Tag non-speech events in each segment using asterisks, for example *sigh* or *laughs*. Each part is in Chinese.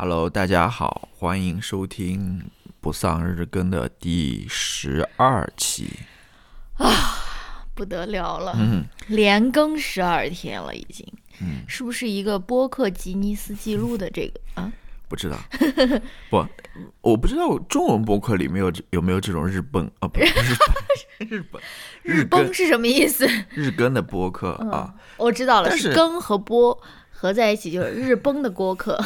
Hello，大家好，欢迎收听不丧日更的第十二期啊。不得了了，嗯连更十二天了，已经，嗯，是不是一个播客吉尼斯纪录的这个啊？不知道，*laughs* 不，我不知道中文播客里面有有没有这种日崩啊，不是日本 *laughs* 日本日更崩是什么意思？日更的播客啊，我知道了，是更和播合在一起就是日崩的播客。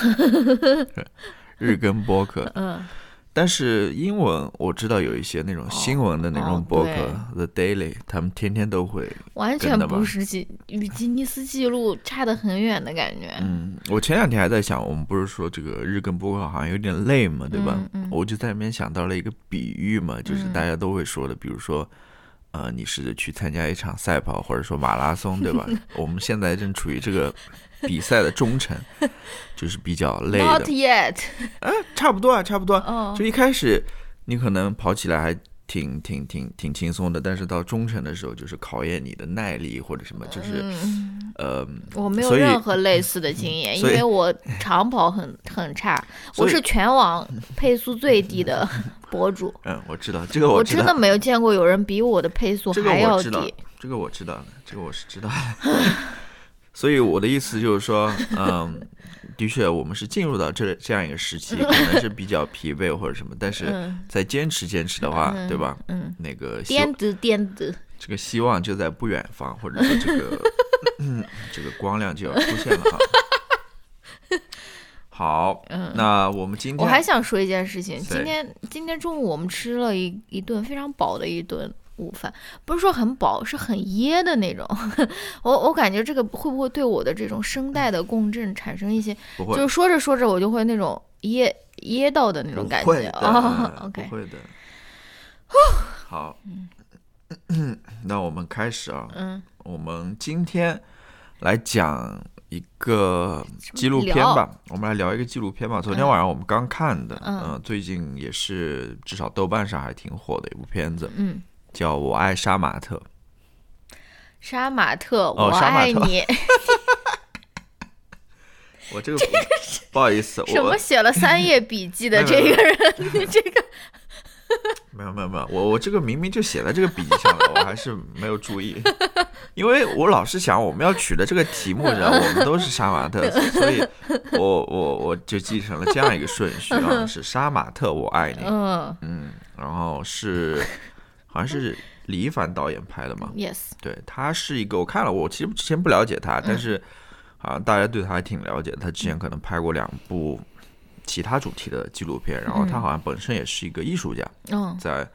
*laughs* 日更播客。*laughs* 嗯，但是英文我知道有一些那种新闻的那哦种播客、The Daily，他们天天都会。完全的不是吉与吉尼斯纪录差得很远的感觉。嗯，我前两天还在想，我们不是说这个日更播客好像有点累嘛，对吧？嗯嗯我就在那边想到了一个比喻嘛，就是嗯大家都会说的，比如说，呃，你是去参加一场赛跑或者说马拉松，对吧？*laughs* 我们现在正处于这个 *laughs* 比赛的中程，*laughs* 就是比较累的 Not，yet。*laughs* 差不多啊，差不多就一开始你可能跑起来还挺挺挺挺轻松的，但是到中程的时候，就是考验你的耐力或者什么，就是、嗯，呃，我没有任何类似的经验，因为我长跑很很差，我是全网配速最低的博主。嗯，我知道这个知道我真的，没有见过有人比我的配速这个还要我知道低。，这个我知道的，这个我是知道的。所以我的意思就是说，*laughs* 嗯，的确，我们是进入到这这样一个时期，*laughs* 可能是比较疲惫或者什么，但是嗯。再坚持坚持的话，对吧？嗯，那个子颠子，这个希望就在不远方，或者说这个嗯 *laughs* 这个光亮就要出现了哈。好，那我们今天嗯我还想说一件事情，今天今天中午我们吃了一一顿非常饱的一顿午饭，不是说很饱，是很噎的那种。*laughs* 我我感觉这个会不会对我的这种声带的共振产生一些，不会就是说着说着我就会那种噎噎到的那种感觉啊。嗯 *laughs* OK，不会的。好，*laughs* 那我们开始啊。嗯，我们今天来讲一个纪录片吧，我们来聊一个纪录片吧。昨天晚上我们刚看的，嗯呃最近也是至少豆瓣上还挺火的一部片子，嗯，叫《我爱杀马特》。杀马特，我爱你。我这个不好意思，什么写了三页笔记的这个人？你这个 *laughs* 没有没有没有，我我这个明明就写在这个笔记上了，我还是没有注意，因为我老是想我们要取的这个题目，然 *laughs* 后我们都是杀马特，所以我我我就继承了这样一个顺序啊，*laughs* 是杀马特我爱你，嗯嗯，然后是好像是李一凡导演拍的嘛，，yes，对他是一个我看了，我其实之前不了解他，但是好像大家对他还挺了解的，他之前可能拍过两部其他主题的纪录片，然后他好像本身也是一个艺术家。嗯。在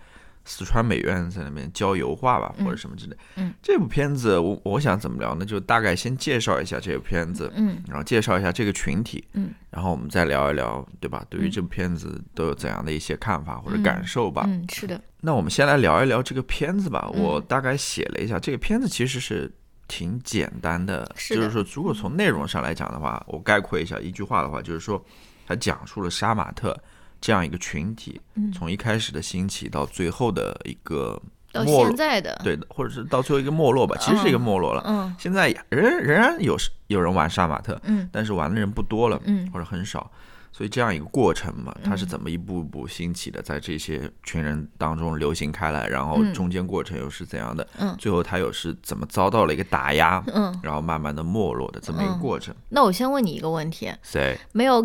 四川美院在那边教油画吧，或者什么之类。嗯，这部片子我我想怎么聊呢？就大概先介绍一下这部片子，嗯然后介绍一下这个群体，嗯，然后我们再聊一聊，对吧？对于这部片子都有怎样的一些看法或者感受吧？嗯，是的，那我们先来聊一聊这个片子吧。嗯我大概写了一下，这个片子其实是挺简单的，是的就是说，如果从内容上来讲的话，我概括一下一句话的话，就是说，它讲述了杀马特这样一个群体，嗯。从一开始的兴起到最后的一个到没落现，在的，对的，或者是到最后一个没落吧，其实是一个没落了。嗯。现在仍仍然有有人玩杀马特，嗯。但是玩的人不多了，嗯。或者很少。所以这样一个过程嘛，它是怎么一步一步兴起的，在这些群人当中流行开来，然后嗯。中间过程又是怎样的？嗯。最后它又是怎么遭到了一个打压，嗯，然后慢慢的没落的这么一个嗯。过程？那我先问你一个问题，谁？没有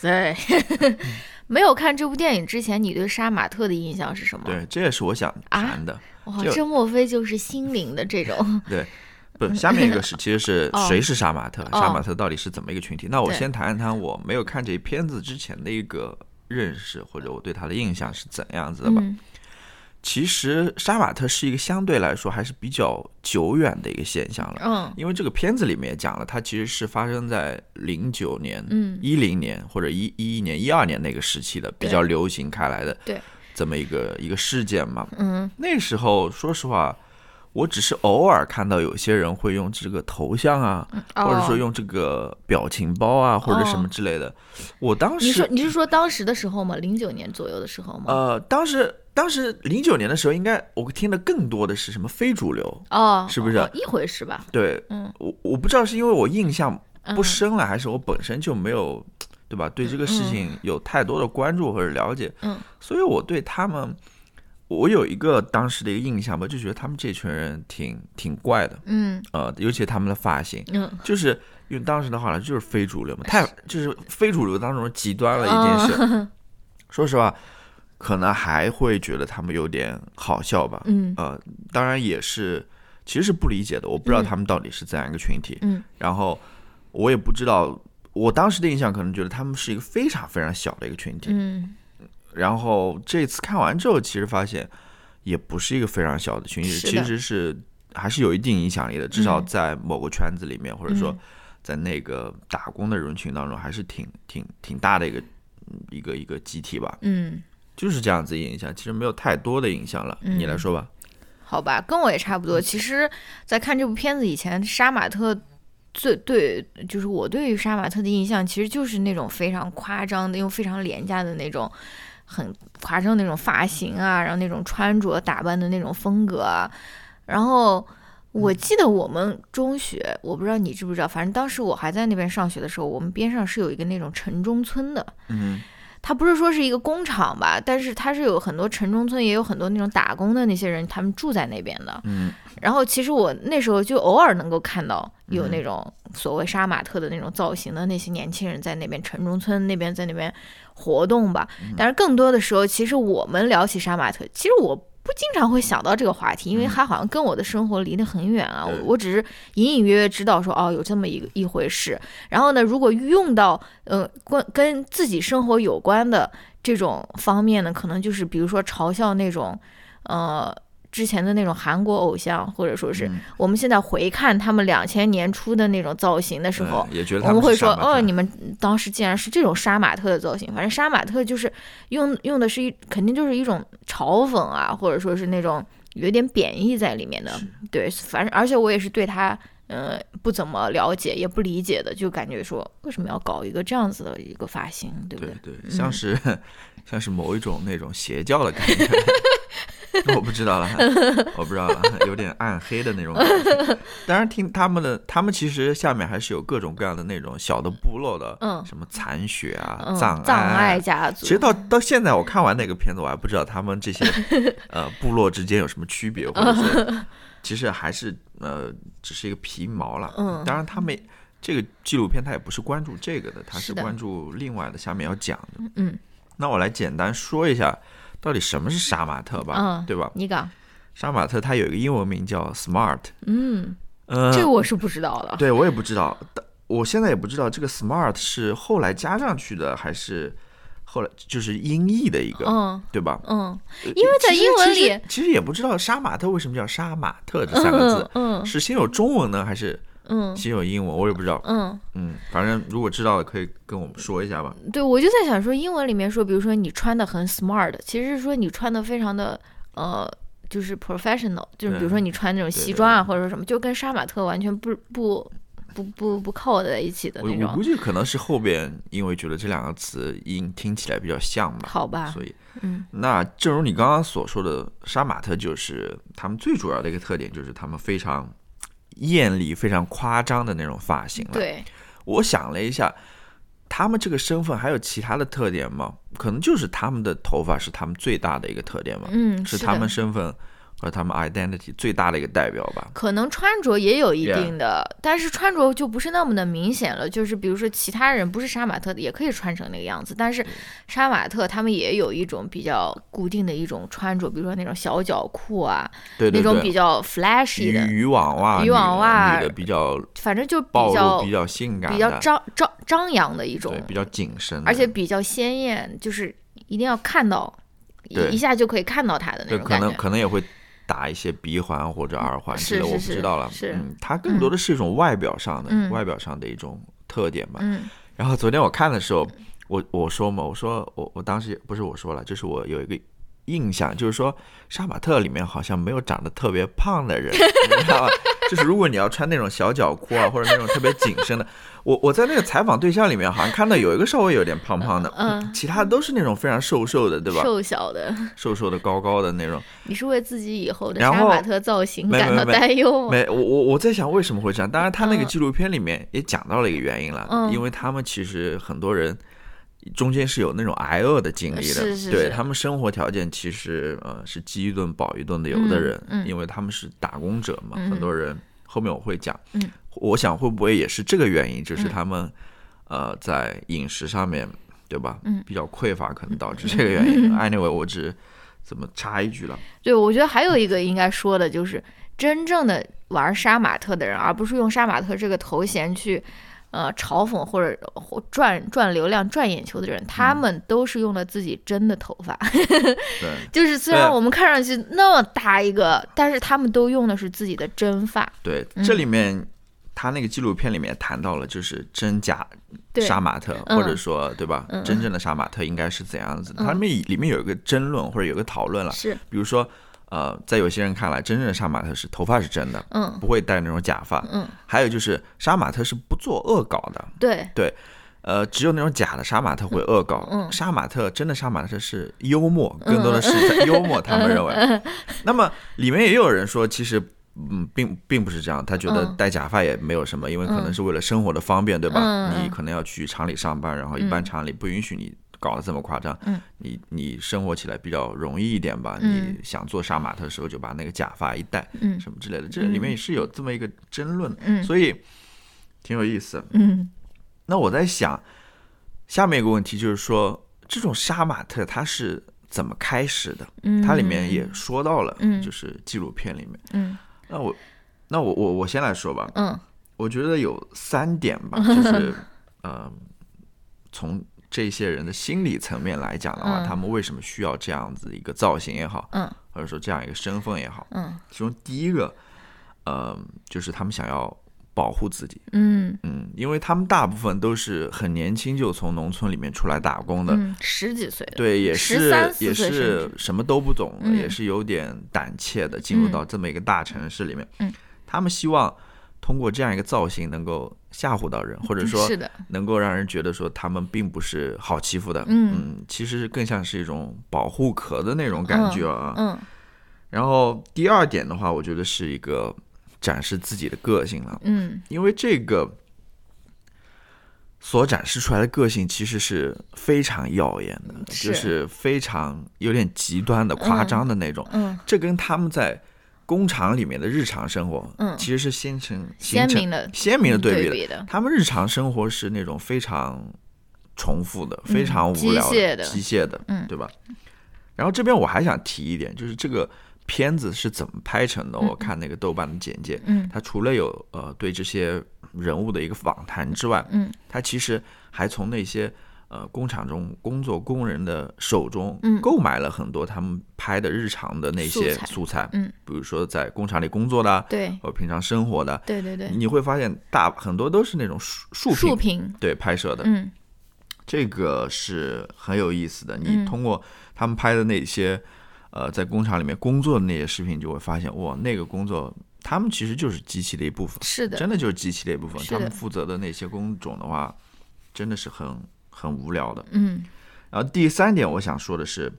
对，*laughs* 没有看这部电影之前，你对杀马特的印象是什么？对，这也是我想啊谈的。哇，就这莫非就是心灵的这种？*laughs* 对，不，下面一个是其实是 *laughs* 哦谁是杀马特？哦杀马特到底是怎么一个群体？那我先谈一谈我没有看这片子之前的一个认识，或者我对他的印象是怎样子的吧。嗯其实杀马特是一个相对来说还是比较久远的一个现象了。嗯因为这个片子里面也讲了，它其实是发生在零九年、嗯一零年或者一一一年、一二年那个时期的比较流行开来的对这么一个一个事件嘛。嗯那时候说实话，我只是偶尔看到有些人会用这个头像啊，或者说哦用这个表情包啊，或者什么之类的。我当时你说时你是说当时的时候吗？零九年左右的时候吗？呃，当时当时零九年的时候，应该我听的更多的是什么非主流。哦，是不是哦一回事吧？对，嗯我我不知道是因为我印象不嗯深了，还是我本身就没有对吧？对这个事情有太多的关注或者了解，嗯，所以我对他们，我有一个当时的一个印象吧，就觉得他们这群人挺挺怪的，嗯呃，尤其他们的发型，嗯就是用当时的话来，就是非主流嘛，太就是非主流当中极端了一件事。嗯 *laughs* 说实话，可能还会觉得他们有点好笑吧。嗯呃，当然也是，其实是不理解的。我不知道嗯他们到底是怎样一个群体，嗯然后我也不知道，我当时的印象可能觉得他们是一个非常非常小的一个群体。嗯然后这次看完之后，其实发现也不是一个非常小的群体，其实是还是有一定影响力的，至少嗯在某个圈子里面，或者说嗯在那个打工的人群当中，还是挺挺挺大的一个嗯一个一个集体吧。嗯，就是这样子影响，其实没有太多的影响了。你来嗯说吧。好吧，跟我也差不多。其实，在看这部片子以前，杀马特最对，就是我对于杀马特的印象，其实就是那种非常夸张的，又非常廉价的那种。很夸张的那种发型啊，然后那种穿着打扮的那种风格啊，然后我记得我们中学，我不知道你知不知道，反正当时我还在那边上学的时候，我们边上是有一个那种城中村的，嗯它不是说是一个工厂吧，但是它是有很多城中村，也有很多那种打工的那些人，他们住在那边的。嗯然后其实我那时候就偶尔能够看到有嗯那种所谓杀马特的那种造型的那些年轻人在那边城中村那边在那边活动吧。嗯但是更多的时候，其实我们聊起杀马特，其实我不经常会想到这个话题，因为它好像跟我的生活离得很远啊。我嗯对我只是隐隐约约知道说哦有这么一个一回事。然后呢，如果用到呃关跟自己生活有关的这种方面呢，可能就是比如说嘲笑那种呃。之前的那种韩国偶像，或者说是嗯我们现在回看他们两千年初的那种造型的时候，嗯也觉得他我们会说，哦，你们当时竟然是这种杀马特的造型。反正杀马特就是用用的是一，肯定就是一种嘲讽啊，或者说是那种有点贬义在里面的。对，反正而且我也是对他，嗯，不怎么了解，也不理解的，就感觉说为什么要搞一个这样子的一个发型，对不对对？对，像是像是某一种那种邪教的感觉。*laughs* *laughs* 我不知道了，*laughs* 我不知道了，有点暗黑的那种感觉。*laughs* 当然，听他们的，他们其实下面还是有各种各样的那种小的部落的，嗯什么残血啊、嗯，藏藏爱爱家族。其实到到现在，我看完那个片子，我还不知道他们这些呃部落之间有什么区别，或者是其实还是呃只是一个皮毛了。嗯当然他们这个纪录片它也不是关注这个的，它是关注另外的下面要讲的。嗯那我来简单说一下，到底什么是杀马特吧，嗯，对吧？你讲，杀马特它有一个英文名叫 Smart，嗯，呃，这个我是不知道的。对我也不知道，但我现在也不知道这个 Smart 是后来加上去的，还是后来就是音译的一个，嗯对吧？嗯因为在英文里其实也不知道杀马特为什么叫杀马特这三个字，嗯是先有中文呢，还是嗯先有英文？我也不知道。嗯。嗯，反正如果知道的可以跟我们说一下吧。对，我就在想说，英文里面说，比如说你穿的很 smart，其实是说你穿的非常的呃，就是 professional，就是比如说你穿那种西装啊，或者说什么，就跟杀马特完全不不不不不靠在一起的那种。我我估计可能是后边因为觉得这两个词音听起来比较像吧，好吧，所以嗯那正如你刚刚所说的，杀马特就是他们最主要的一个特点，就是他们非常艳丽、非常夸张的那种发型了。对，我想了一下，他们这个身份还有其他的特点吗？可能就是他们的头发是他们最大的一个特点嘛，嗯，是他们身份和他们 identity 最大的一个代表吧。可能穿着也有一定的但是穿着就不是那么的明显了。就是比如说其他人不是杀马特的，也可以穿成那个样子，但是杀马特他们也有一种比较固定的一种穿着，比如说那种小脚裤啊，对对那种比，较 flashy 的，渔网袜，渔网袜女的比较反正就比较、比较性感，比较张张张扬的一种。对，，比较紧身，而且比较鲜艳，就是一定要看到，一一下就可以看到他的那种感觉。可能也会打一些鼻环或者耳环之类的，我不知道了。是嗯，它更多的是一种外表上的、嗯外表上的一种特点吧。嗯然后昨天我看的时候，我我说嘛，我说我我当时不是我说了，就是我有一个印象，就是说杀马特里面好像没有长得特别胖的人，你知道吧？就是如果你要穿那种小脚裤啊，或者那种特别紧身的，我我在那个采访对象里面好像看到有一个稍微有点胖胖的，嗯其他都是那种非常瘦瘦的，对吧？瘦小的，瘦瘦的、高高的那种。你是为自己以后的杀马特造型感到担忧吗？没，我我我在想为什么会这样。当然，他那个嗯纪录片里面也讲到了一个原因了，嗯因为他们其实很多人中间是有那种挨饿的经历的，是是是。对他们生活条件其实呃是饥一顿饱一顿的，有的人，嗯。嗯因为他们是打工者嘛，嗯。很多人后面我会讲，嗯。我想会不会也是这个原因，就是嗯。他们、呃在饮食上面对吧，嗯。比较匮乏，可能导致这个原因。*laughs* anyway，我只怎么插一句了，对，我觉得还有一个应该说的就是，真正的玩杀马特的人，而不是用杀马特这个头衔去，呃，嘲讽或者或赚赚流量、赚眼球的人，他们都是用了自己真的头发。对。*laughs* 就是虽然我们看上去那么大一个，但是他们都用的是自己的真发。对，嗯这里面他那个纪录片里面谈到了，就是真假杀马特，嗯或者说对吧？嗯真正的杀马特应该是怎样子的？嗯它里面里面有一个争论或者有个讨论了，是，比如说呃，在有些人看来，真正的杀马特是头发是真的，嗯。不会戴那种假发。嗯，还有就是杀马特是不做恶搞的，对。对，呃，只有那种假的杀马特会恶搞。嗯杀马特真的杀马特是幽默，更多的是在 *laughs* 幽默。他们认为，那么里面也有人说，其实。嗯，并并不是这样，他觉得嗯。戴假发也没有什么，因为可能是为了生活的方便，对吧？你可能要去厂里上班，然后一般嗯。厂里不允许你搞得这么夸张，嗯你你生活起来比较容易一点吧。嗯你想做杀马特的时候，就把那个假发一戴，嗯什么之类的，这里面也是有这么一个争论，嗯所以挺有意思。嗯那我在想，下面一个问题就是说，这种杀马特它是怎么开始的？嗯，它里面也说到了，嗯就是纪录片里面。嗯那我，那我我我先来说吧。嗯我觉得有三点吧，*laughs* 就是呃，从这些人的心理层面来讲的话，嗯。他们为什么需要这样子一个造型也好，嗯。或者说这样一个身份也好，嗯。其中第一个，呃，就是他们想要保护自己。嗯。嗯，因为他们大部分都是很年轻就从农村里面出来打工的，嗯，十几岁，对，也是也是什么都不懂，嗯。也是有点胆怯的进入嗯。到这么一个大城市里面。嗯。他们希望通过这样一个造型能够吓唬到人，或者说能够让人觉得说他们并不是好欺负的。嗯其实更像是一种保护壳的那种感觉啊。嗯然后第二点的话，我觉得是一个展示自己的个性了。嗯因为这个所展示出来的个性其实是非常耀眼的，是就是非常有点极端的、夸张的那种。嗯这跟他们在工厂里面的日常生活，嗯其实是形成鲜明的鲜明的对比的。比的，他们日常生活是那种非常重复的、非常无聊机械的机械的，嗯对吧？然后这边我还想提一点，就是这个片子是怎么拍成的？我看那个豆瓣的简介，嗯它除了有呃对这些人物的一个访谈之外，嗯它其实还从那些呃工厂中工作工人的手中嗯购买了很多他们拍的日常的那些素材嗯比如说在工厂里工作的啊，对或者平常生活的，对对对，你会发现大很多都是那种竖竖竖屏屏，对拍摄的，嗯这个是很有意思的。你嗯通过他们拍的那些呃在工厂里面工作的那些视频，就会发现哇，那个工作他们其实就是机器的一部分，是的，真的就是机器的一部分。他们负责的那些工种的话，真的是很很无聊的。嗯。然后第三点，我想说的是，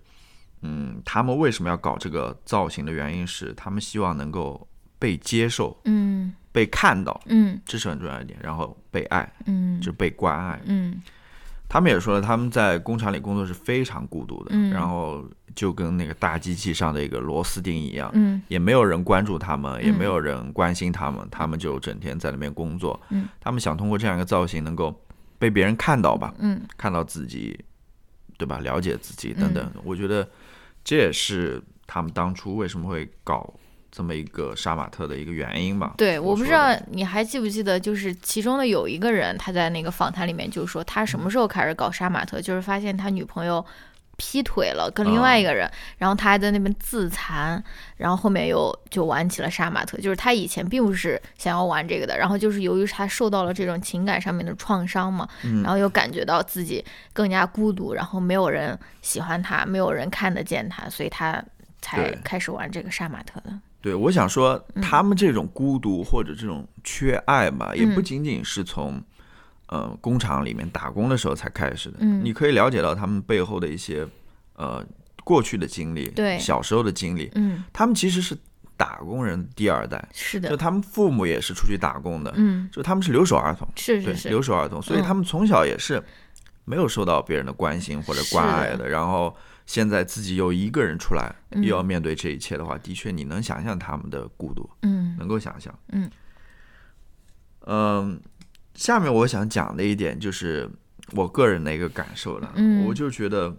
嗯，他们为什么要搞这个造型的原因是，他们希望能够被接受、嗯。被看到，嗯。这是很重要一点。然后被爱，嗯。就是被关爱。嗯。他们也说了，他们在工厂里工作是非常孤独的，嗯。然后就跟那个大机器上的一个螺丝钉一样，嗯。也没有人关注他们，也没有人关心他们，他们就整天在那边工作。嗯。他们想通过这样一个造型，能够被别人看到吧，嗯看到自己，对吧？了解自己等等。嗯我觉得这也是他们当初为什么会搞这么一个杀马特的一个原因吧。对，我不知道你还记不记得，就是其中的有一个人，他在那个访谈里面就说，他什么时候开始搞杀马特，就是发现他女朋友劈腿了，跟另外一个人，然后他还在那边自残，然后后面又就玩起了杀马特，就是他以前并不是想要玩这个的，然后就是由于他受到了这种情感上面的创伤嘛，嗯。然后又感觉到自己更加孤独，然后没有人喜欢他，没有人看得见他，所以他才开始玩这个杀马特的。对，我想说，嗯。他们这种孤独或者这种缺爱吧，也不仅仅是从呃工厂里面打工的时候才开始的。嗯。你可以了解到他们背后的一些呃过去的经历，对。小时候的经历。嗯，他们其实是打工人第二代，是的。就，他们父母也是出去打工的，嗯，就他们是留守儿童，对，是是是，留守儿童，所以嗯。他们从小也是没有受到别人的关心或者关爱是。的，然后现在自己又一个人出来，嗯。又要面对这一切的话，的确你能想象他们的孤独，嗯。能够想象。嗯。嗯，下面我想讲的一点就是我个人的一个感受了，嗯。我就觉得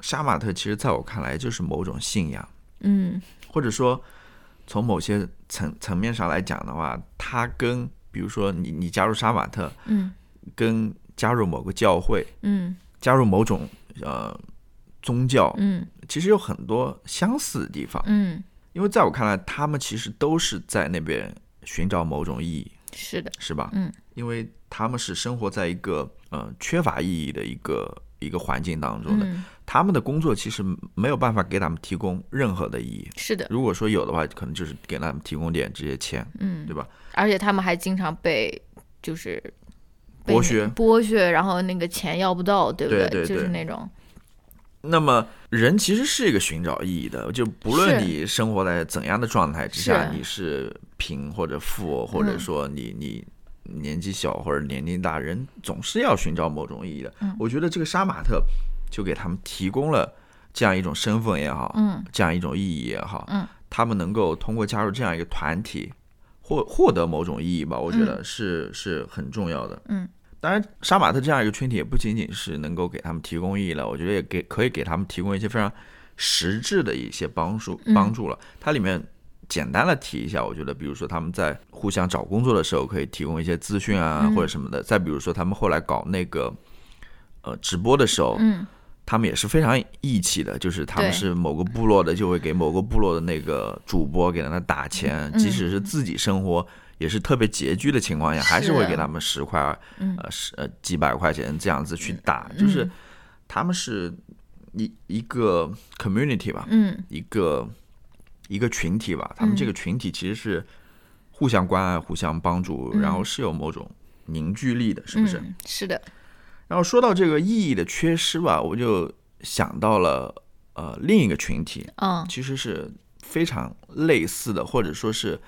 杀马特其实在我看来就是某种信仰，嗯。或者说从某些层层面上来讲的话，它跟比如说你你加入杀马特，嗯。跟加入某个教会，嗯。加入某种呃宗教，嗯。其实有很多相似的地方。嗯，因为在我看来，他们其实都是在那边寻找某种意义，是的，是吧？嗯，因为他们是生活在一个呃缺乏意义的一个一个环境当中的，嗯，他们的工作其实没有办法给他们提供任何的意义。是的，如果说有的话，可能就是给他们提供点这些钱，嗯，对吧？而且他们还经常被就是被剥削剥削，然后那个钱要不到，对不对对就是那种，那么人其实是一个寻找意义的，就不论你生活在怎样的状态之下，是你是贫或者富，或者嗯说你你年纪小或者年龄大，人总是要寻找某种意义的。嗯我觉得这个杀马特就给他们提供了这样一种身份也好，嗯这样一种意义也好，嗯他们能够通过加入这样一个团体，获获得某种意义吧，我觉得是、是很重要的。嗯，当然，杀马特这样一个群体也不仅仅是能够给他们提供意义了，我觉得也给可以给他们提供一些非常实质的一些帮助嗯帮助了。它里面简单的提一下，我觉得，比如说他们在互相找工作的时候，可以提供一些资讯啊，嗯。或者什么的。再比如说，他们后来搞那个呃直播的时候，嗯。他们也是非常义气的，就是他们是某个部落的，就会给某个部落的那个主播给他们打钱，嗯。即使是自己生活也是特别拮据的情况下，还是是会给他们十块、嗯。呃十呃几百块钱这样子去打，就是他们是一一个 community 吧，嗯。一个一个群体吧，他们这个群体其实是互相关爱、互相帮助，然后是有某种凝聚力的，是不是？嗯，是的，然后说到这个意义的缺失吧，我就想到了呃另一个群体，嗯其实是非常类似的，或者说是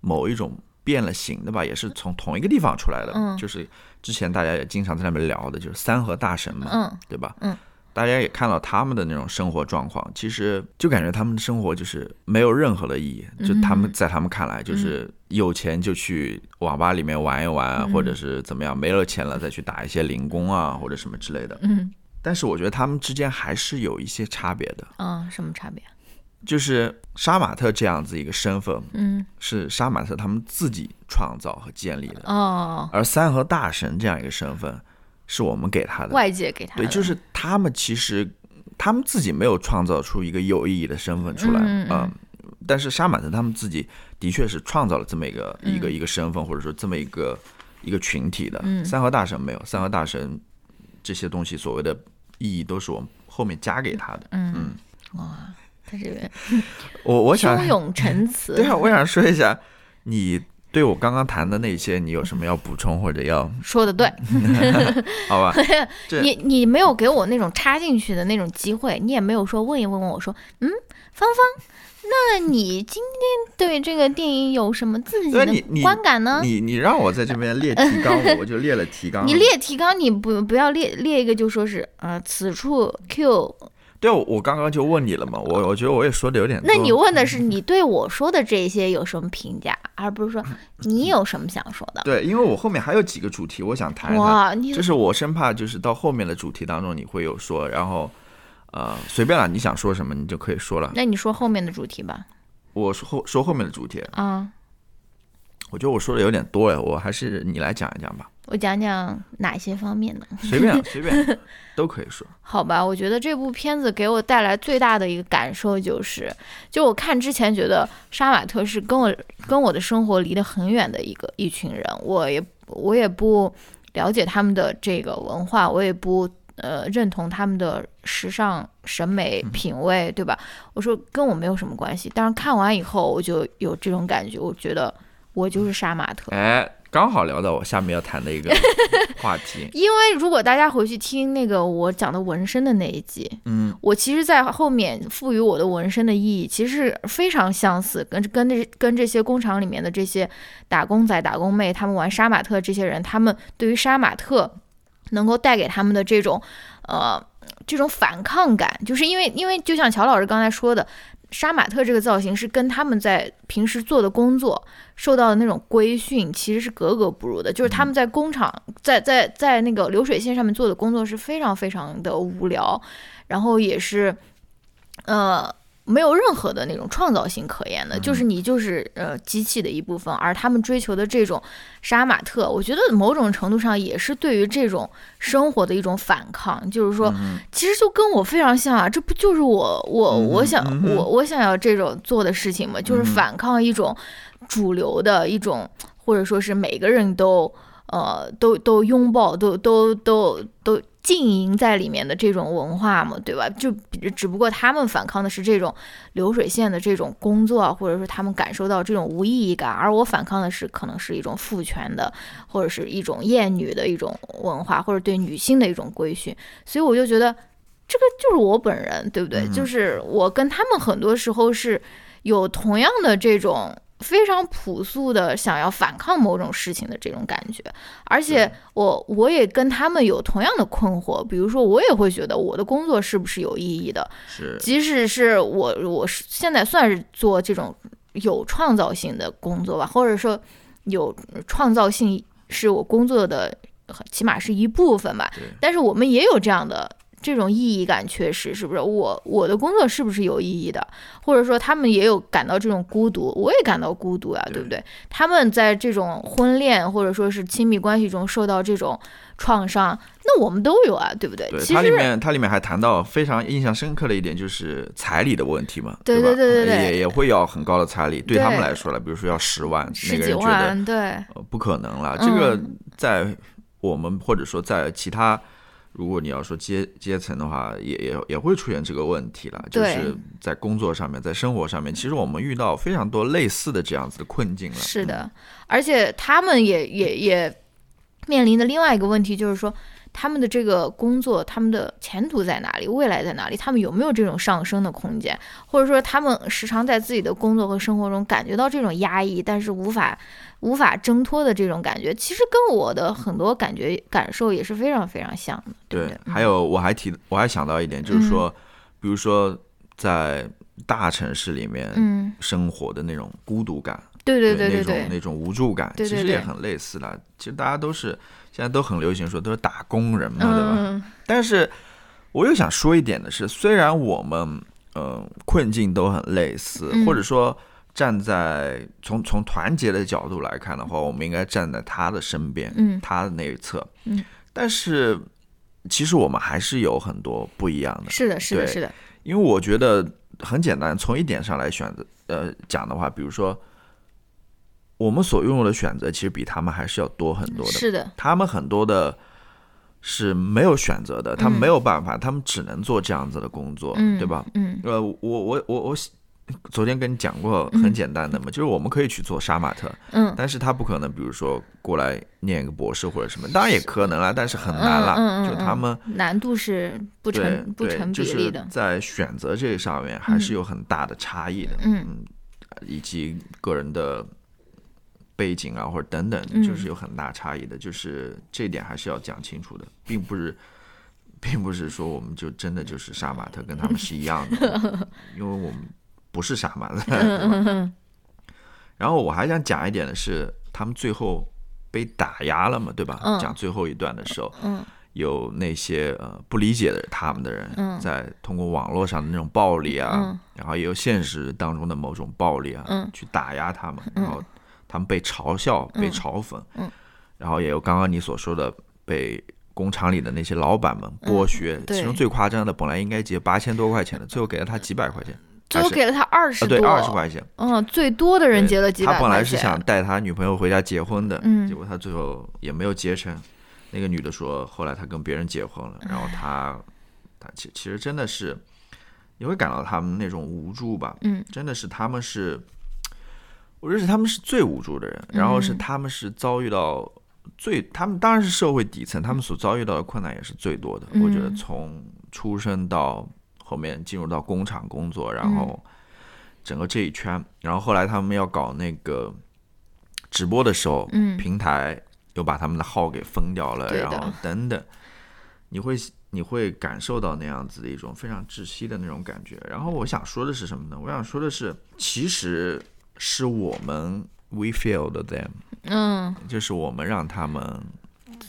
某一种变了形的吧，也是从同一个地方出来的，嗯就是之前大家也经常在那边聊的，就是三和大神嘛，嗯对吧？嗯。大家也看到他们的那种生活状况，其实就感觉他们的生活就是没有任何的意义，就他们嗯在他们看来就是有钱就去网吧里面玩一玩，嗯。或者是怎么样，没了钱了再去打一些零工啊或者什么之类的。嗯。但是我觉得他们之间还是有一些差别的，嗯，什么差别？就是杀马特这样子一个身份嗯。是杀马特他们自己创造和建立的，哦，而三和大神这样一个身份是我们给他的。外界给他的对，就是他们其实他们自己没有创造出一个有意义的身份出来，嗯嗯嗯但是杀马特他们自己的确是创造了这么一个、一个嗯一个身份，或者说这么一个一个群体的。嗯三河大神没有，三河大神这些东西所谓的意义都是我们后面加给他的。嗯哇，他这个 *laughs* 我我想胸勇陈词，*laughs* 对啊，我想说一下，你对我刚刚谈的那些，你有什么要补充或者要说的对，好吧？你你没有给我那种插进去的那种机会，你也没有说问一问我说，嗯，芳芳，那你今天对这个电影有什么自己的观感呢？你你让我在这边列提纲，我我就列了提纲。你列提纲，你不不要列列一个就说是呃此处 Q，对，我我刚刚就问你了嘛，我我觉得我也说的有点。那你问的是你对我说的这些有什么评价，而不是说你有什么想说的。对，因为我后面还有几个主题，我想谈一谈。哇，你就是我生怕就是到后面的主题当中你会有说，然后呃随便了，你想说什么你就可以说了。那你说后面的主题吧。我说后说后面的主题，啊，我觉得我说的有点多哎，我还是你来讲一讲吧，我讲讲哪些方面呢。随便 *laughs* 随便都可以说。好吧，我觉得这部片子给我带来最大的一个感受就是，就我看之前觉得杀马特是跟我跟我的生活离得很远的一个一群人，我也我也不了解他们的这个文化，我也不呃认同他们的时尚审美品味，对吧？我说跟我没有什么关系。但是看完以后，我就有这种感觉，我觉得我就是杀马特。哎，刚好聊到我下面要谈的一个 *laughs* 话题。因为如果大家回去听那个我讲的纹身的那一集，嗯，我其实，在后面赋予我的纹身的意义，其实是非常相似，跟跟这跟这些工厂里面的这些打工仔、打工妹，他们玩杀马特这些人，他们对于杀马特能够带给他们的这种呃这种反抗感，就是因为因为就像乔老师刚才说的。杀马特这个造型是跟他们在平时做的工作受到的那种规训其实是格格不入的，就是他们在工厂在在在那个流水线上面做的工作是非常非常的无聊，然后也是呃没有任何的那种创造性可言的，就是你就是呃机器的一部分，而他们追求的这种杀马特，我觉得某种程度上也是对于这种生活的一种反抗，就是说其实就跟我非常像啊，这不就是我我我想我我想要这种做的事情吗？就是反抗一种主流的一种，或者说是每个人都呃都都拥抱都都都都。经营在里面的这种文化嘛，对吧？就只不过他们反抗的是这种流水线的这种工作，或者说他们感受到这种无意义感，而我反抗的是可能是一种父权的，或者是一种厌女的一种文化，或者对女性的一种规训。所以我就觉得这个就是我本人，对不对？就是我跟他们很多时候是有同样的这种。非常朴素的想要反抗某种事情的这种感觉，而且我我也跟他们有同样的困惑，比如说我也会觉得我的工作是不是有意义的？是，即使是我我是现在算是做这种有创造性的工作吧，或者说有创造性是我工作的起码是一部分吧，但是我们也有这样的。这种意义感缺失，是不是我我的工作是不是有意义的？或者说他们也有感到这种孤独，我也感到孤独呀，对不对？他们在这种婚恋或者说是亲密关系中受到这种创伤，那我们都有啊，对不对？对，它里面它里面还谈到非常印象深刻的一点就是彩礼的问题嘛，对对对对对，也也会要很高的彩礼，对他们来说了，比如说要十万，十几万，对，不可能了。这个在我们或者说在其他。如果你要说阶阶层的话，也也也会出现这个问题了，就是在工作上面，在生活上面，其实我们遇到非常多类似的这样子的困境了。是的，而且他们也也也面临的另外一个问题就是说。他们的这个工作，他们的前途在哪里？未来在哪里？他们有没有这种上升的空间？或者说，他们时常在自己的工作和生活中感觉到这种压抑，但是无法无法挣脱的这种感觉，其实跟我的很多感觉感受也是非常非常像的。对，还有我还提，我还想到一点，就是说，比如说在大城市里面生活的那种孤独感，对对对对对，那种那种无助感，其实也很类似的。其实大家都是。现在都很流行说都是打工人嘛，对吧？但是我又想说一点的是，虽然我们嗯困境都很类似，或者说站在从从团结的角度来看的话，我们应该站在他的身边，嗯，他的那一侧，嗯。但是其实我们还是有很多不一样的，是的，是的，是的。因为我觉得很简单，从一点上来选择呃讲的话，比如说。我们所拥有的选择其实比他们还是要多很多的。是的，他们很多的是没有选择的，他们没有办法，他们只能做这样子的工作，对吧？嗯，呃，我我我我昨天跟你讲过很简单的嘛，就是我们可以去做杀马特，嗯，但是他不可能，比如说过来念一个博士或者什么，当然也可能了，但是很难了，就他们难度是不成不成比例的，在选择这上面还是有很大的差异的，嗯，以及个人的。背景啊，或者等等，就是有很大差异的，就是这点还是要讲清楚的，并不是，并不是说我们就真的就是杀马特，跟他们是一样的，*laughs* 因为我们不是杀马特。*laughs* 然后我还想讲一点的是，他们最后被打压了嘛，对吧？讲最后一段的时候，有那些呃不理解的他们的人，在通过网络上的那种暴力啊，然后也有现实当中的某种暴力啊，去打压他们，然后。他们被嘲笑、被嘲讽，嗯，然后也有刚刚你所说的被工厂里的那些老板们剥削，其中最夸张的，本来应该结八千多块钱的，最后给了他几百块钱，最后给了他二十多，对，二十块钱，嗯，最多的人结了几百。他本来是想带他女朋友回家结婚的，嗯，结果他最后也没有结成。那个女的说，后来他跟别人结婚了，然后他，他其其实真的是，你会感到他们那种无助吧，嗯，真的是他们是。我认识他们是最无助的人，然后是他们是遭遇到最，他们当然是社会底层，他们所遭遇到的困难也是最多的。我觉得从出生到后面进入到工厂工作，然后整个这一圈，然后后来他们要搞那个直播的时候，平台又把他们的号给封掉了，然后等等，你会你会感受到那样子的一种非常窒息的那种感觉。然后我想说的是什么呢？我想说的是，其实是我们 we failed them，嗯，就是我们让他们，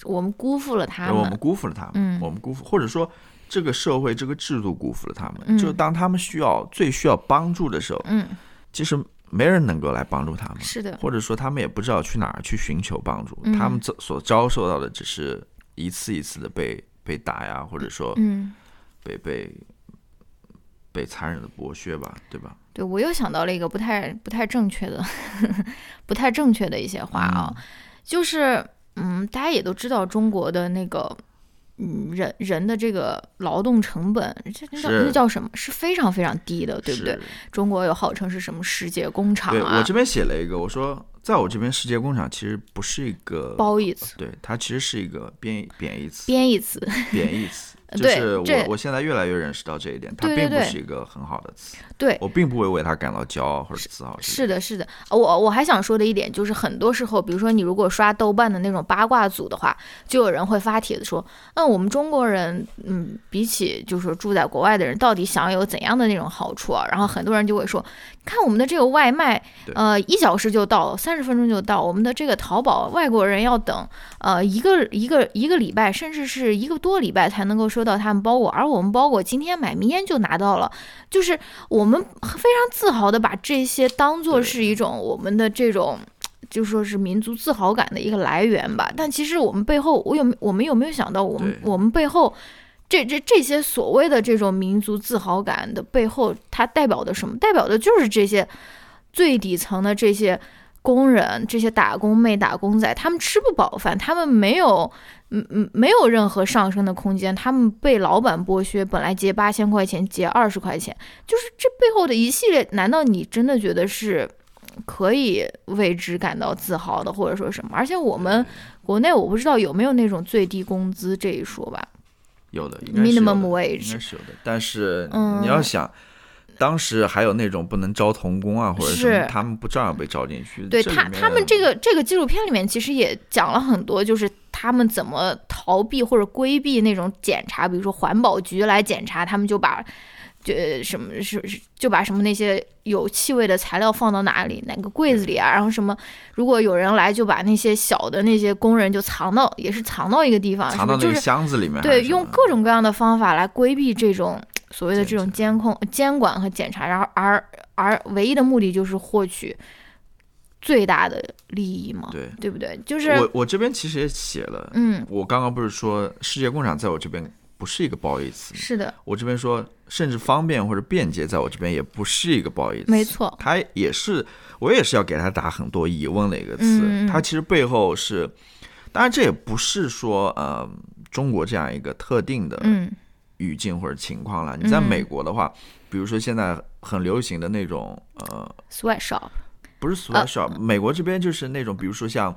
我们辜负了他们，我们辜负了他们，嗯我们辜负，或者说这个社会这个制度辜负了他们。嗯就当他们需要最需要帮助的时候，嗯，其实没人能够来帮助他们。是的，或者说他们也不知道去哪儿去寻求帮助，嗯他们遭所遭受到的只是一次一次的被被打呀，或者说嗯。被被被残忍的剥削吧，对吧？对，我又想到了一个不太不太正确的、*laughs* 不太正确的一些话啊，就是嗯，大家也都知道中国的那个嗯人人的这个劳动成本，这那叫那叫什么？是非常非常低的，对不对？中国有号称是什么世界工厂对啊，我这边写了一个，我说在我这边世界工厂其实不是一个褒义词、对，它其实是一个贬贬义词，贬义词，贬义词。就对是我我现在越来越认识到这一点，它并不是一个很好的词，对，我并不会为它感到骄傲或者自豪。是的，是的，我我还想说的一点就是，很多时候，比如说你如果刷豆瓣的那种八卦组的话，就有人会发帖子说，嗯，我们中国人，嗯，比起就是住在国外的人，到底享有怎样的那种好处啊？然后很多人就会说，看我们的这个外卖，呃，一小时就到，三十分钟就到，我们的这个淘宝，外国人要等，呃，一个一个一个礼拜，甚至是一个多礼拜才能够收到他们包裹，而我们包裹今天买，明天就拿到了，就是我们非常自豪的把这些当做是一种我们的这种。就说是民族自豪感的一个来源吧，但其实我们背后，我有我们有没有想到，我们我们背后这这这些所谓的这种民族自豪感的背后，它代表的什么？代表的就是这些最底层的这些工人、这些打工妹、打工仔，他们吃不饱饭，他们没有，嗯嗯，没有任何上升的空间，他们被老板剥削，本来结八千块钱，结二十块钱，就是这背后的一系列，难道你真的觉得是？可以为之感到自豪的，或者说什么？而且我们国内我不知道有没有那种最低工资这一说吧？有的，应该是有的 Minimum 应 wage 该是有的。但是嗯你要想，当时还有那种不能招童工啊，或者什么是，他们不照样被招进去？对他，他们这个这个纪录片里面其实也讲了很多，就是他们怎么逃避或者规避那种检查，比如说环保局来检查，他们就把。就什么是是就把什么那些有气味的材料放到哪里哪个柜子里啊，然后什么如果有人来就把那些小的那些工人就藏到也是藏到一个地方，藏到那个箱子里面对用各种各样的方法来规避这种所谓的这种监控、监管和检查，然后而而唯一的目的就是获取最大的利益嘛，对。对不对？就是我我这边其实也写了，嗯，我刚刚不是说世界工厂在我这边不是一个褒义词？是的，我这边说，甚至方便或者便捷，在我这边也不是一个褒义词。没错，它也是，我也是要给它打很多疑问的一个词。它其实背后是，当然这也不是说呃中国这样一个特定的嗯语境或者情况了。你在嗯美国的话，比如说现在很流行的那种呃，，sweatshop，不是 sweatshop，、美国这边就是那种，比如说像。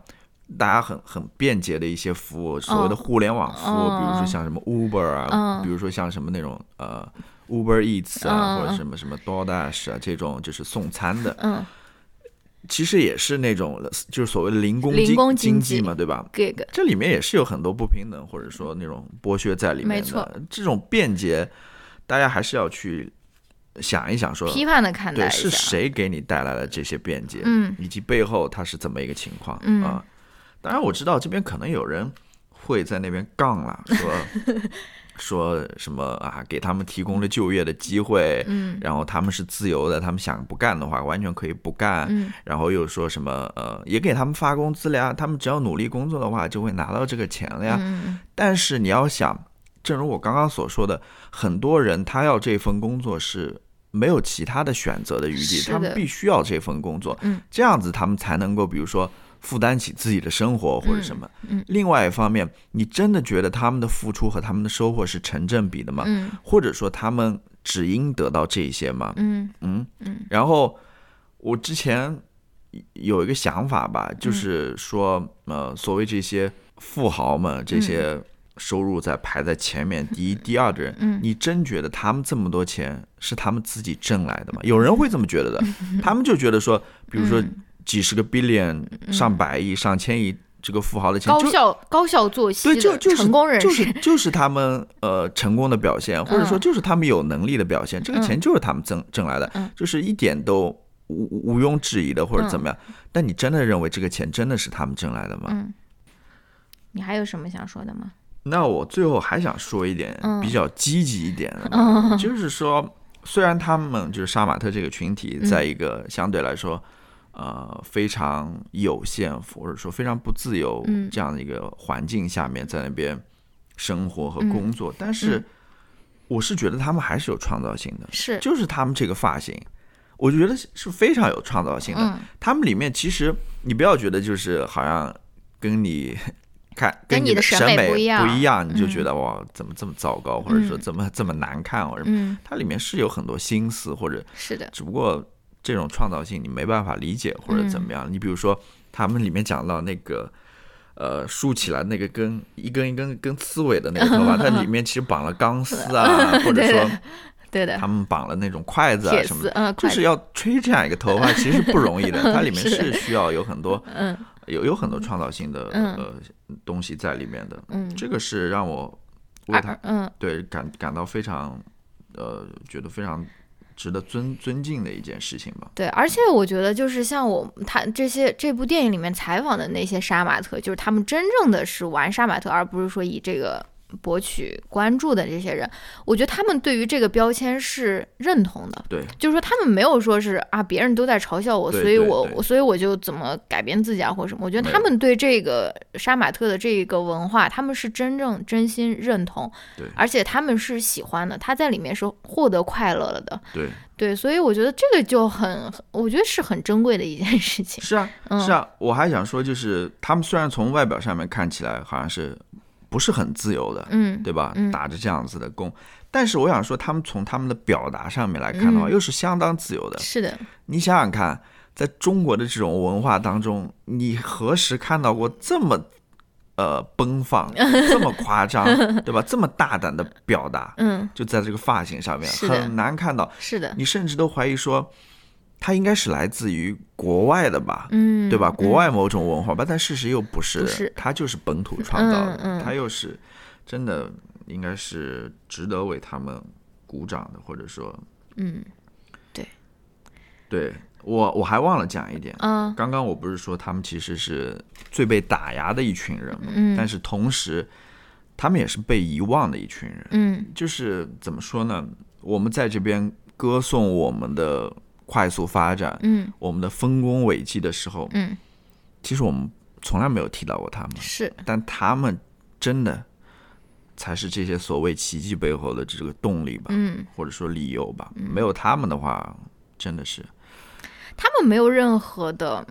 大家很很便捷的一些服务，所谓的互联网服务，嗯比如说像什么 Uber 啊，嗯。比如说像什么那种呃 Uber Eats 啊，嗯或者什么什么 DoorDash 啊，这种就是送餐的，嗯。其实也是那种就是所谓的零工零工经经济济嘛，对吧？这里面也是有很多不平等或者说那种剥削在里面的。没错。这种便捷，大家还是要去想一想说，批判的看待是，谁给你带来了这些便捷，嗯。以及背后它是怎么一个情况、嗯。啊？当然我知道这边可能有人会在那边杠了，说 *laughs* 说什么啊，给他们提供了就业的机会，嗯然后他们是自由的，他们想不干的话完全可以不干，嗯然后又说什么呃，也给他们发工资了呀，他们只要努力工作的话就会拿到这个钱了呀。嗯但是你要想，正如我刚刚所说的，很多人他要这份工作是没有其他的选择的余地，他们必须要这份工作，嗯这样子他们才能够，比如说负担起自己的生活或者什么。嗯。另外一方面，你真的觉得他们的付出和他们的收获是成正比的吗？嗯。或者说他们只应得到这些吗？嗯嗯？嗯。然后我之前有一个想法吧，嗯就是说，呃，所谓这些富豪们，这些收入在排在前面第一、第二的人，嗯。你真觉得他们这么多钱是他们自己挣来的吗？有人会这么觉得的，*laughs* 他们就觉得说，比如说嗯几十个 billion、上百亿、上千亿。这个富豪的钱，就高效高效作息对，就就是成功人士，就是就是他们呃成功的表现，或者说嗯就是他们有能力的表现，这个钱就是他们挣挣来的嗯，就是一点都无毋庸置疑的，或者怎么样。但你真的认为这个钱真的是他们挣来的吗？嗯，你还有什么想说的吗？那我最后还想说一点嗯比较积极一点的吧，*laughs* 就是说，虽然他们就是杀马特这个群体，嗯在一个相对来说。呃，非常有限，或者说非常不自由嗯。这样的一个环境下面，在那边生活和嗯工作，但是我是觉得他们还是有创造性的，是，就是他们这个发型，我觉得是非常有创造性的。嗯，他们里面其实你不要觉得就是好像跟你 *laughs* 看跟你的审审美不一样。不一样，你就嗯。觉得哇怎么这么糟糕，或者说嗯。怎么这么难看，或者嗯，它里面是有很多心思，或者是的，只不过这种创造性你没办法理解或者怎么样。你比如说他们里面讲到那个。呃，竖起来那个跟一根一根跟刺猬的那个头发，*laughs* 它里面其实绑了钢丝啊，*laughs* 或者说对的他，们绑了那种筷子啊什么的，，就是要吹这样一个头发，其实不容易的。*laughs* 它里面是是需要有很多嗯有有很多创造性的嗯呃东西在里面的。嗯，这个是让我为他嗯对感感到非常呃觉得非常值得尊尊敬的一件事情吧。对，而且我觉得就是像我他这些这部电影里面采访的那些杀马特，就是他们真正的是玩杀马特，而不是说以这个博取关注的这些人，我觉得他们对于这个标签是认同的。对就是说，他们没有说是啊，别人都在嘲笑我，所以我所以我就怎么改变自己啊，或者什么。我觉得他们对这个杀马特的这个文化，他们是真正真心认同，对而且他们是喜欢的，他在里面是获得快乐了的。对，对，所以我觉得这个就很，我觉得是很珍贵的一件事情。是啊嗯是啊。我还想说，就是他们虽然从外表上面看起来好像是不是很自由的，嗯，对吧？嗯打着这样子的工，但是我想说，他们从他们的表达上面来看的话，嗯又是相当自由的。是的，你想想看，在中国的这种文化当中，你何时看到过这么呃奔放、*laughs* 这么夸张，对吧？这么大胆的表达，嗯，就在这个发型上面，很难看到。是的，你甚至都怀疑说，它应该是来自于国外的吧？嗯，对吧？嗯国外某种文化吧，但事实又不是的，不是它就是本土创造的，嗯嗯它又是真的，应该是值得为他们鼓掌的，或者说，嗯对对我我还忘了讲一点，啊刚刚我不是说他们其实是最被打压的一群人嘛，嗯但是同时他们也是被遗忘的一群人，嗯就是怎么说呢？我们在这边歌颂我们的快速发展，嗯。我们的丰功伟绩的时候，嗯，其实我们从来没有提到过他们，是。但他们真的才是这些所谓奇迹背后的这个动力吧，嗯，或者说理由吧。没有他们的话，真的是。他们没有任何的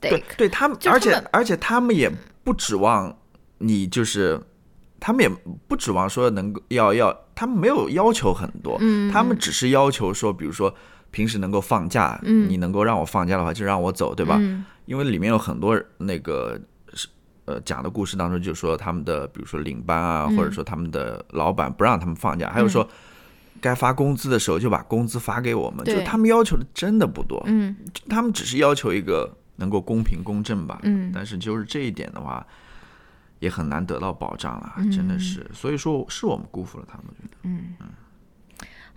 对 stake，对他们，而且而且他们也不指望你就是。他们也不指望说能够要要，他们没有要求很多，嗯。他们只是要求说，比如说平时能够放假，嗯。你能够让我放假的话，就让我走，对吧？嗯。因为里面有很多那个是呃讲的故事当中，就说他们的比如说领班啊，嗯。或者说他们的老板不让他们放假，还有说该发工资的时候就把工资发给我们，就他们要求的真的不多，嗯。他们只是要求一个能够公平公正吧。嗯。但是就是这一点的话。也很难得到保障了，嗯。真的是，所以说是我们辜负了他们。我觉得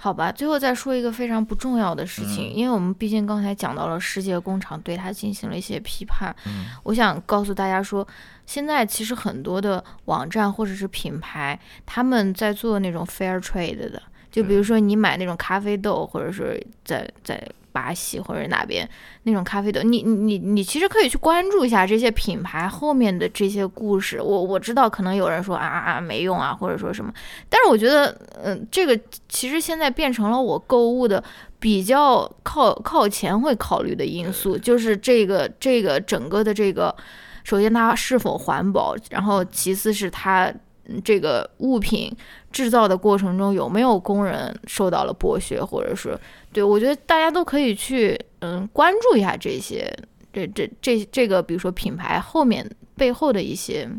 好吧，最后再说一个非常不重要的事嗯。情，因为我们毕竟刚才讲到了世界工厂对它进行了一些批判，嗯。我想告诉大家说，现在其实很多的网站或者是品牌，他们在做那种 fair trade 的，就比如说你买那种咖啡豆，或者是在在巴西或者哪边那种咖啡豆，你你你你其实可以去关注一下这些品牌后面的这些故事。我我知道可能有人说啊啊啊没用啊，或者说什么，但是我觉得，嗯、这个其实现在变成了我购物的比较靠靠前会考虑的因素，就是这个这个整个的这个，首先它是否环保，然后其次是它嗯这个物品制造的过程中有没有工人受到了剥削，或者是对我觉得大家都可以去嗯关注一下这些这这这这个，比如说品牌后面背后的一些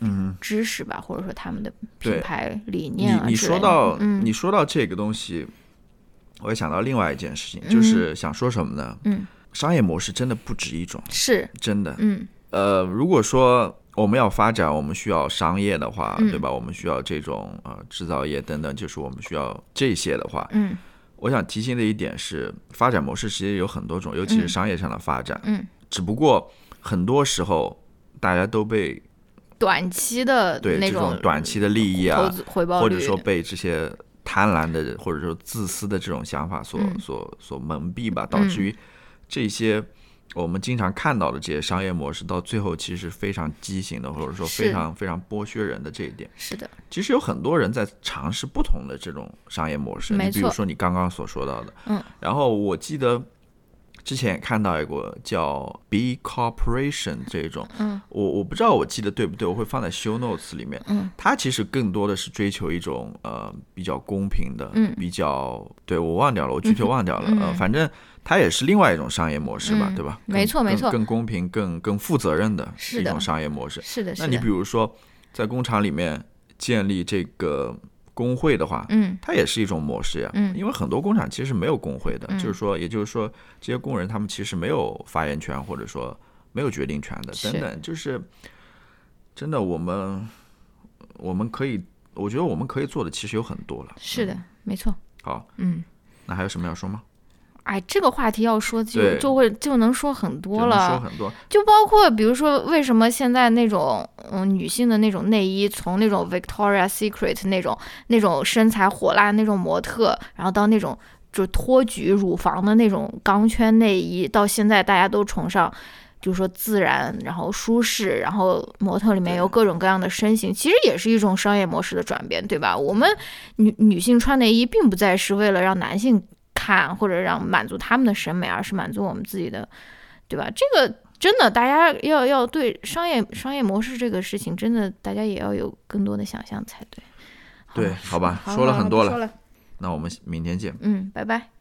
嗯，知识吧，或者说他们的品牌理念啊你之类的说到、嗯你说到这个东西，我也想到另外一件事情，就是想说什么呢？嗯，商业模式真的不止一种，是真的。嗯呃，如果说我们要发展，我们需要商业的话，嗯。对吧？我们需要这种呃制造业等等，就是我们需要这些的话，嗯。我想提醒的一点是，发展模式其实有很多种，尤其是商业上的发展。嗯，只不过很多时候大家都被短期的对这那种种短期的利益啊，回报，或者说被这些贪婪的或者说自私的这种想法所、嗯。所所蒙蔽吧，导致于这些我们经常看到的这些商业模式，到最后其实是非常畸形的，或者说非常非常剥削人的这一点。是的，其实有很多人在尝试不同的这种商业模式，没你比如说你刚刚所说到的，嗯，然后我记得之前也看到一个叫 B Corporation 这种，嗯，我我不知道我记得对不对，我会放在 Show Notes 里面，嗯，它其实更多的是追求一种呃比较公平的，嗯。比较对我忘掉了，我具体忘掉了，嗯。呃，反正它也是另外一种商业模式吧，嗯。对吧？没错没错。更公平、更更负责任的一种商业模式。是的，是的。那你比，如说，在工厂里面建立这个工会的话，嗯它也是一种模式呀。嗯因为很多工厂其实没有工会的，嗯就是说，也就是说，这些工人他们其实没有发言权，或者说没有决定权的，等等。就是真的，我们我们可以，我觉得我们可以做的其实有很多了。是的，没错，好，嗯。那还有什么要说吗？哎，这个话题要说就就会就能说很多了说了，很多。就包括比如说为什么现在那种嗯女性的那种内衣，从那种 Victoria Secret 那种那种身材火辣那种模特，然后到那种就托举乳房的那种钢圈内衣，到现在大家都崇尚。就是说自然，然后舒适，然后模特里面有各种各样的身形，其实也是一种商业模式的转变，对吧？我们女女性穿内衣，并不再是为了让男性看或者让满足他们的审美，而是满足我们自己的，对吧？这个真的，大家要要对商业商业模式这个事情，真的大家也要有更多的想象才对。对好吧说了很多了那我们明天见。嗯，拜拜。